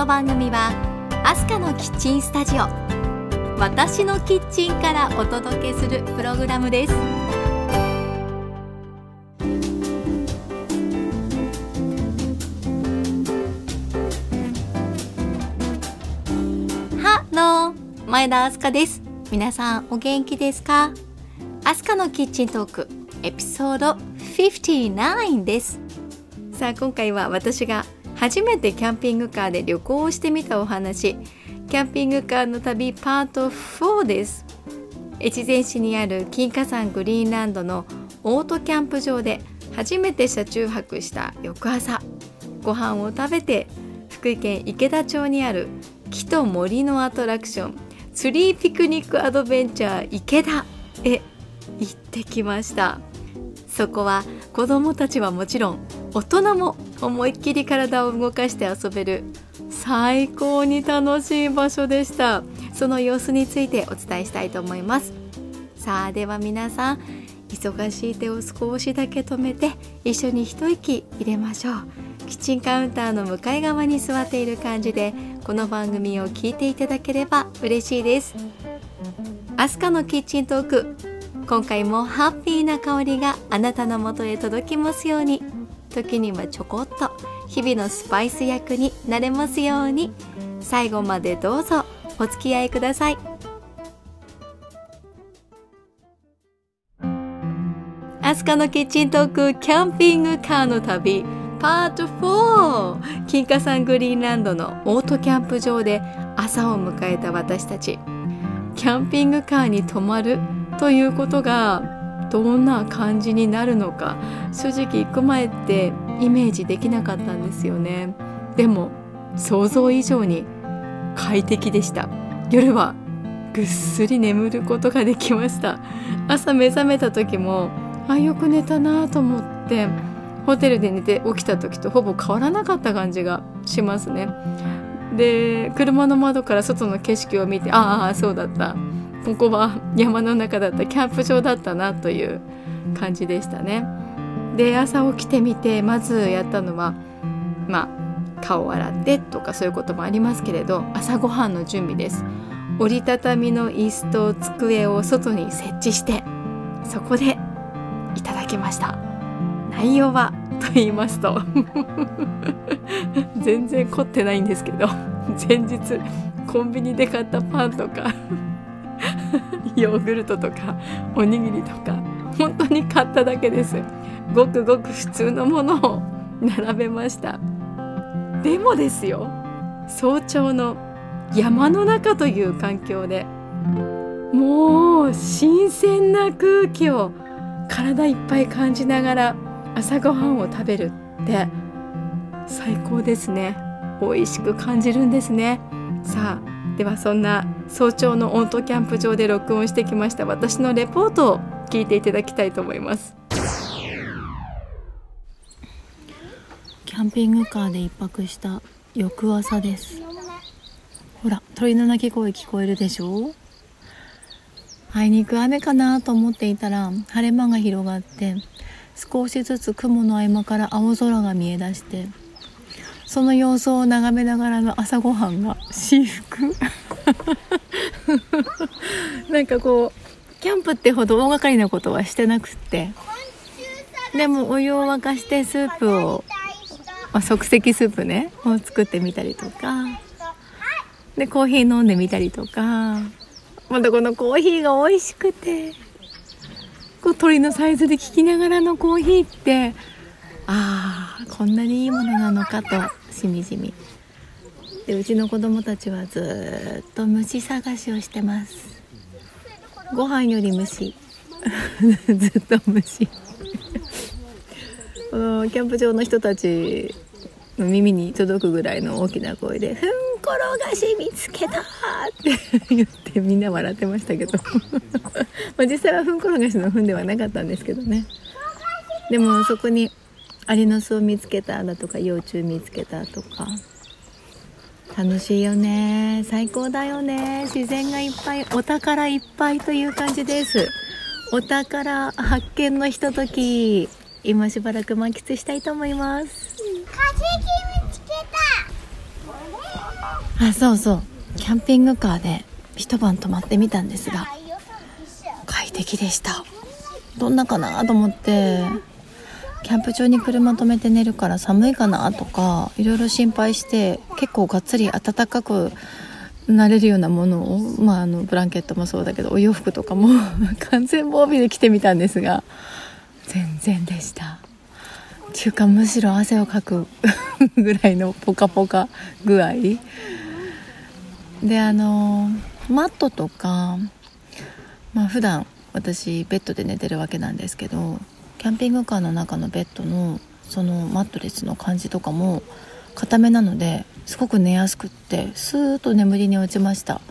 この番組はアスカのキッチンスタジオ私のキッチンからお届けするプログラムです。ハロー前田アスカです。皆さんお元気ですか？アスカのキッチントークエピソード59です。さあ今回は私が初めてキャンピングカーで旅行をしてみたお話。キャンピングカーの旅パート4です。越前市にある金華山グリーンランドのオートキャンプ場で初めて車中泊した翌朝。ご飯を食べて福井県池田町にある木と森のアトラクション。ツリーピクニックアドベンチャー池田へ行ってきました。そこは子どもたちはもちろん大人も思いっきり体を動かして遊べる最高に楽しい場所でした。その様子についてお伝えしたいと思います。さあでは皆さん忙しい手を少しだけ止めて一緒に一息入れましょう。キッチンカウンターの向かい側に座っている感じでこの番組を聞いていただければ嬉しいです。アスカのキッチントーク今回もハッピーな香りがあなたのもとへ届きますように。時にはちょこっと日々のスパイス役になれますように。最後までどうぞお付き合いください。アスカのキッチントークキャンピングカーの旅パート4金華山グリーンランドのオートキャンプ場で朝を迎えた私たち。キャンピングカーに泊まるということがどんな感じになるのか正直行く前ってイメージできなかったんですよね。でも想像以上に快適でした。夜はぐっすり眠ることができました。朝目覚めた時もあよく寝たなと思ってホテルで寝て起きた時とほぼ変わらなかった感じがしますね。で車の窓から外の景色を見てああそうだった。ここは山の中だったキャンプ場だったなという感じでしたね。で朝起きてみてまずやったのはまあ顔を洗ってとかそういうこともありますけれど朝ごはんの準備です。折りたたみの椅子と机を外に設置してそこでいただきました。内容はと言いますと 全然凝ってないんですけど前日コンビニで買ったパンとか ヨーグルトとかおにぎりとか本当に買っただけです。ごくごく普通のものを並べました。でもですよ早朝の山の中という環境でもう新鮮な空気を体いっぱい感じながら朝ごはんを食べるって最高ですね。美味しく感じるんですね。さあではそんな早朝のオートキャンプ場で録音してきました私のレポートを聞いていただきたいと思います。キャンピングカーで一泊した翌朝です。ほら鳥の鳴き声聞こえるでしょ？あいにく雨かなと思っていたら晴れ間が広がって少しずつ雲の合間から青空が見え出してその様子を眺めながらの朝ごはんが至福。なんかこうキャンプってほど大掛かりなことはしてなくって。でもお湯を沸かしてスープを、まあ、即席スープねを作ってみたりとか。でコーヒー飲んでみたりとか。またこのコーヒーが美味しくて。こう鳥のサイズで聞きながらのコーヒーってああこんなにいいものなのかと。しみじみ。でうちの子供たちはずっと虫探しをしてます。ご飯より虫。ずっと虫。このキャンプ場の人たちの耳に届くぐらいの大きな声で「ふんころがし見つけた!」って。言ってみんな笑ってましたけど。ま実際はふんころがしのふんではなかったんですけどね。でもそこにアリの巣を見つけただとか幼虫見つけたとか。楽しいよね。最高だよね。自然がいっぱいお宝いっぱいという感じです。お宝発見のひととき今しばらく満喫したいと思います。化石見つけた。あそうそう。キャンピングカーで一晩泊まってみたんですが快適でした。どんなかなと思ってキャンプ場に車止めて寝るから寒いかなとかいろいろ心配して結構がっつり暖かくなれるようなものを、まあ、あのブランケットもそうだけどお洋服とかも 完全防備で着てみたんですが全然でした。ちゅうかむしろ汗をかく ぐらいのポカポカ具合。であのマットとかまあ普段私ベッドで寝てるわけなんですけどキャンピングカーの中のベッドのそのマットレスの感じとかも硬めなのですごく寝やすくってスーッと眠りに落ちました。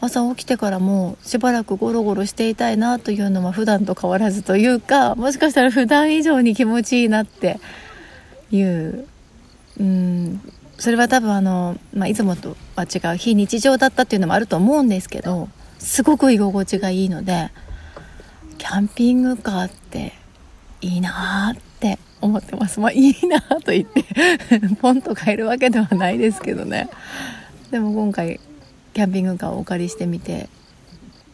朝起きてからもしばらくゴロゴロしていたいなというのは普段と変わらずというかもしかしたら普段以上に気持ちいいなっていう。うん。それは多分あの、まあ、いつもとは違う非日常だったっていうのもあると思うんですけどすごく居心地がいいのでキャンピングカーっていいなーって思ってます。まあいいなーと言って ポンと買えるわけではないですけどね。でも今回キャンピングカーをお借りしてみて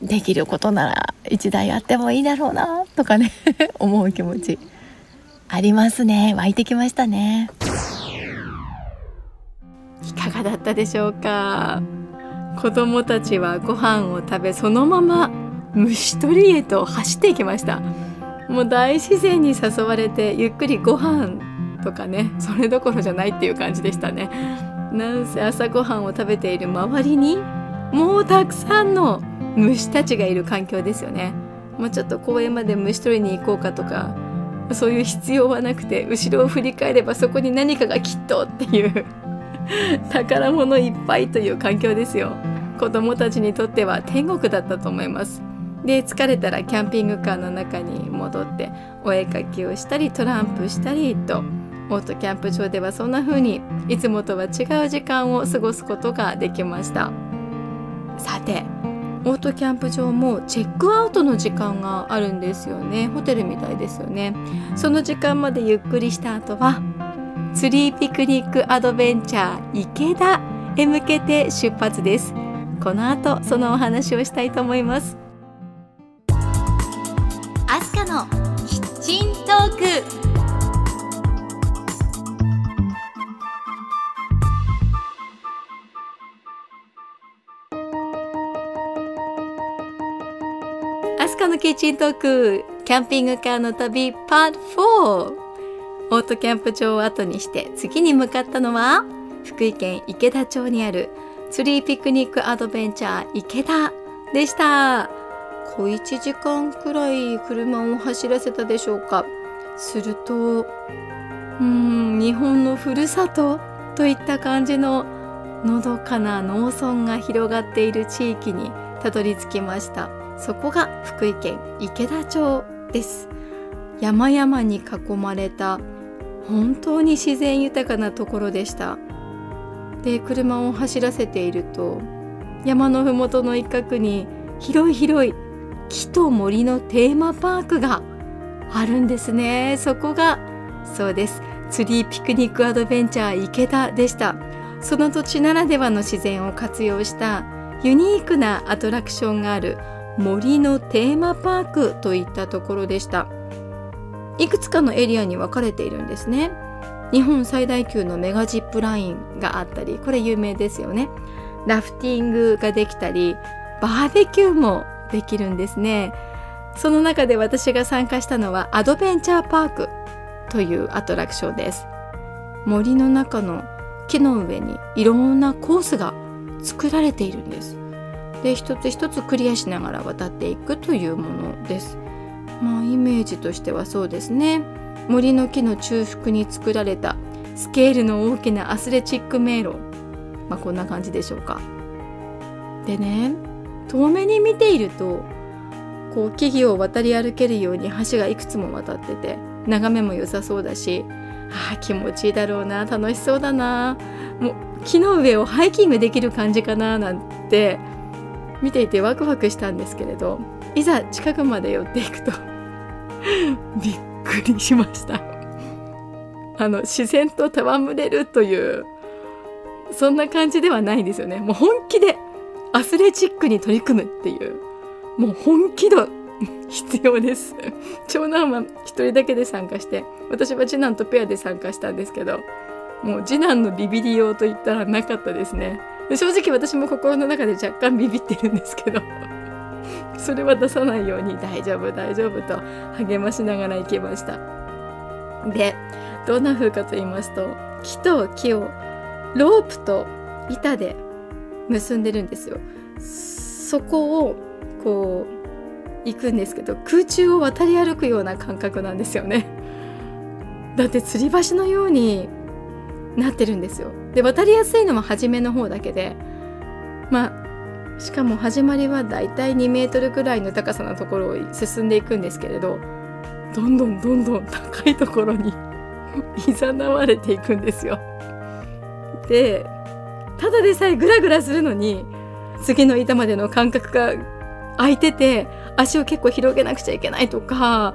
できることなら1台あってもいいだろうなとかね 思う気持ちありますね。湧いてきましたね。いかがだったでしょうか？子供たちはご飯を食べそのまま虫取りへと走っていきました。もう大自然に誘われてゆっくりご飯とかねそれどころじゃないっていう感じでしたね。なんせ朝ごはんを食べている周りにもうたくさんの虫たちがいる環境ですよね。もうちょっと公園まで虫取りに行こうかとかそういう必要はなくて後ろを振り返ればそこに何かがきっとっていう 宝物いっぱいという環境ですよ。子供たちにとっては天国だったと思います。で疲れたらキャンピングカーの中に戻ってお絵かきをしたりトランプしたりとオートキャンプ場ではそんな風にいつもとは違う時間を過ごすことができました。さてオートキャンプ場もチェックアウトの時間があるんですよね。ホテルみたいですよね。その時間までゆっくりした後はツリーピクニックアドベンチャー池田へ向けて出発です。この後そのお話をしたいと思います。アスカのキッチントーク。アスカのキッチントークキャンピングカーの旅パート4オートキャンプ場を後にして次に向かったのは福井県池田町にあるツリーピクニックアドベンチャー池田でした。小1時間くらい車を走らせたでしょうか。するとうーん日本のふるさとといった感じののどかな農村が広がっている地域にたどり着きました。そこが福井県池田町です。山々に囲まれた本当に自然豊かなところでした。で車を走らせていると山の麓の一角に広い広い木と森のテーマパークがあるんですね。そこがそうです。ツリーピクニックアドベンチャー池田でした。その土地ならではの自然を活用したユニークなアトラクションがある森のテーマパークといったところでした。いくつかのエリアに分かれているんですね。日本最大級のメガジップラインがあったりこれ有名ですよね。ラフティングができたりバーベキューもできるんですね。その中で私が参加したのはアドベンチャーパークというアトラクションです。森の中の木の上にいろんなコースが作られているんです。で一つ一つクリアしながら渡っていくというものです。まあイメージとしてはそうですね。森の木の中腹に作られたスケールの大きなアスレチック迷路。まあこんな感じでしょうか。でね遠目に見ているとこう木々を渡り歩けるように橋がいくつも渡ってて眺めも良さそうだしあ気持ちいいだろうな楽しそうだなもう木の上をハイキングできる感じかななんて見ていてワクワクしたんですけれどいざ近くまで寄っていくと びっくりしました。あの自然と戯れるというそんな感じではないんですよね。もう本気でアスレチックに取り組むっていうもう本気度必要です。長男は一人だけで参加して私は次男とペアで参加したんですけどもう次男のビビりようと言ったらなかったですね。正直私も心の中で若干ビビってるんですけど それは出さないように大丈夫大丈夫と励ましながら行きました。でどんな風かと言いますと木と木をロープと板で結んでるんですよ。そこをこう行くんですけど空中を渡り歩くような感覚なんですよね。だって吊り橋のようになってるんですよ。で渡りやすいのは初めの方だけで。まあしかも始まりはだいたい2メートルぐらいの高さのところを進んでいくんですけれどどんどんどんどん高いところに 誘われていくんですよ。でただでさえグラグラするのに次の板までの間隔が空いてて足を結構広げなくちゃいけないとか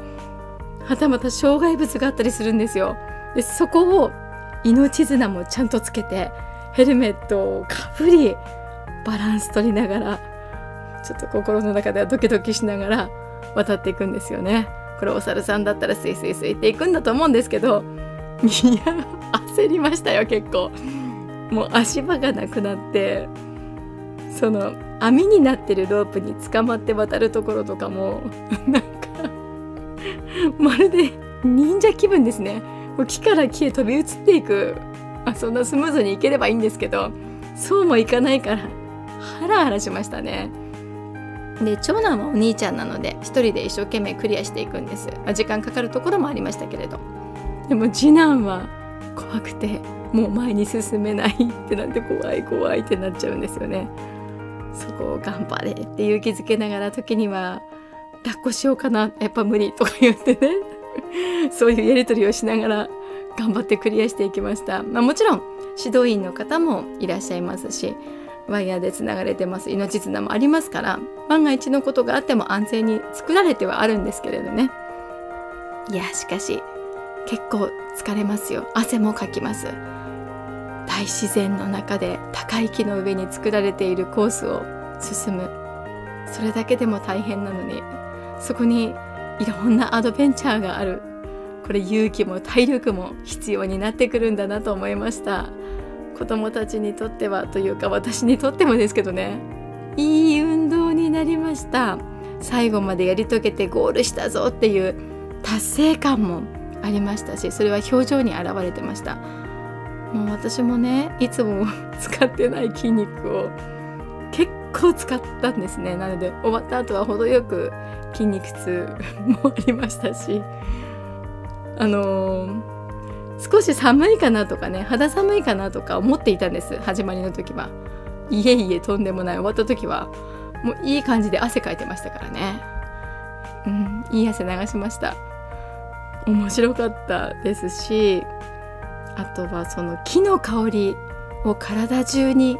はたまた障害物があったりするんですよ。でそこを命綱もちゃんとつけてヘルメットをかぶりバランス取りながらちょっと心の中ではドキドキしながら渡っていくんですよね。これお猿さんだったらスイスイスイっていくんだと思うんですけどいや焦りましたよ結構。もう足場がなくなってその網になってるロープに捕まって渡るところとかも なんかまるで忍者気分ですね。木から木へ飛び移っていく、あ、そんなスムーズにいければいいんですけどそうもいかないからハラハラしましたね。で長男はお兄ちゃんなので一人で一生懸命クリアしていくんです、まあ、時間かかるところもありましたけれどでも次男は怖くてもう前に進めないってなって怖い怖いってなっちゃうんですよね。そこを頑張れって勇気づけながら時には抱っこしようかな。やっぱ無理とか言ってね。そういうやり取りをしながら頑張ってクリアしていきました、まあ、もちろん指導員の方もいらっしゃいますしワイヤーでつながれてます。命綱もありますから万が一のことがあっても安全に作られてはあるんですけれどね。いやしかし結構疲れますよ。汗もかきます。大自然の中で高い木の上に作られているコースを進む。それだけでも大変なのにそこにいろんなアドベンチャーがある。これ勇気も体力も必要になってくるんだなと思いました。子供たちにとってはというか私にとってもですけどね。いい運動になりました。最後までやり遂げてゴールしたぞっていう達成感もありましたしそれは表情に現れてました。もう私もねいつも 使ってない筋肉を結構使ったんですね。なので終わった後は程よく筋肉痛 もありましたし。あのー少し寒いかなとかね肌寒いかなとか思っていたんです始まりの時は。いえいえとんでもない。終わった時はもういい感じで汗かいてましたからね。うんいい汗流しました。面白かったですしあとはその木の香りを体中に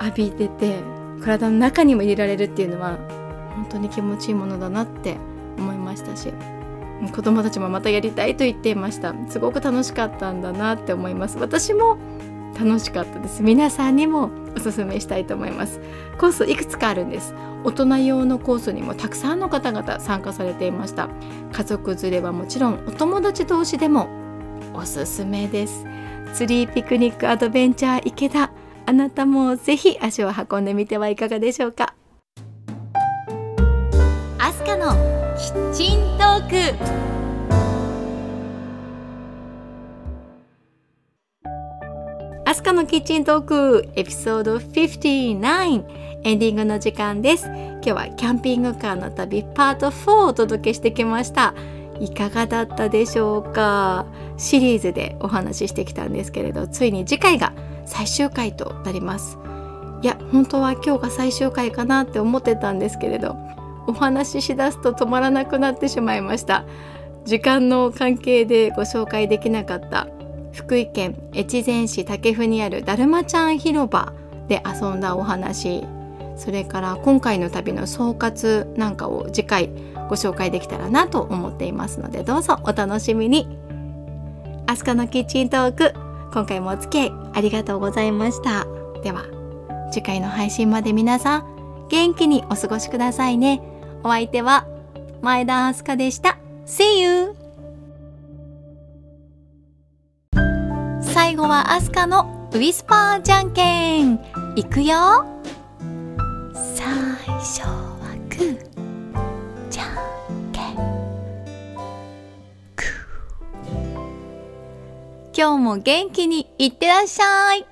浴びてて体の中にも入れられるっていうのは本当に気持ちいいものだなって思いましたし子供たちもまたやりたいと言っていました。すごく楽しかったんだなって思います。私も楽しかったです。皆さんにもおすすめしたいと思います。コースいくつかあるんです。大人用のコースにもたくさんの方々参加されていました。家族連れはもちろんお友達同士でもおすすめです。ツリーピクニックアドベンチャー池田あなたもぜひ足を運んでみてはいかがでしょうか。アスカのキッチントーク。アスカのキッチントークエピソード59エンディングの時間です。今日はキャンピングカーの旅パート4をお届けしてきました。いかがだったでしょうか？シリーズでお話ししてきたんですけれどついに次回が最終回となります。いや本当は今日が最終回かなって思ってたんですけれどお話ししだすと止まらなくなってしまいました。時間の関係でご紹介できなかった福井県越前市武生にあるだるまちゃん広場で遊んだお話。それから今回の旅の総括なんかを次回ご紹介できたらなと思っていますのでどうぞお楽しみに。アスカのキッチントーク今回もお付き合いありがとうございました。では次回の配信まで皆さん元気にお過ごしくださいね。お相手は前田明日香でした。See you! 後はアスカのウィスパーじゃんけん。いくよ。最初はグー。じゃんけん。グー。今日も元気にいってらっしゃい。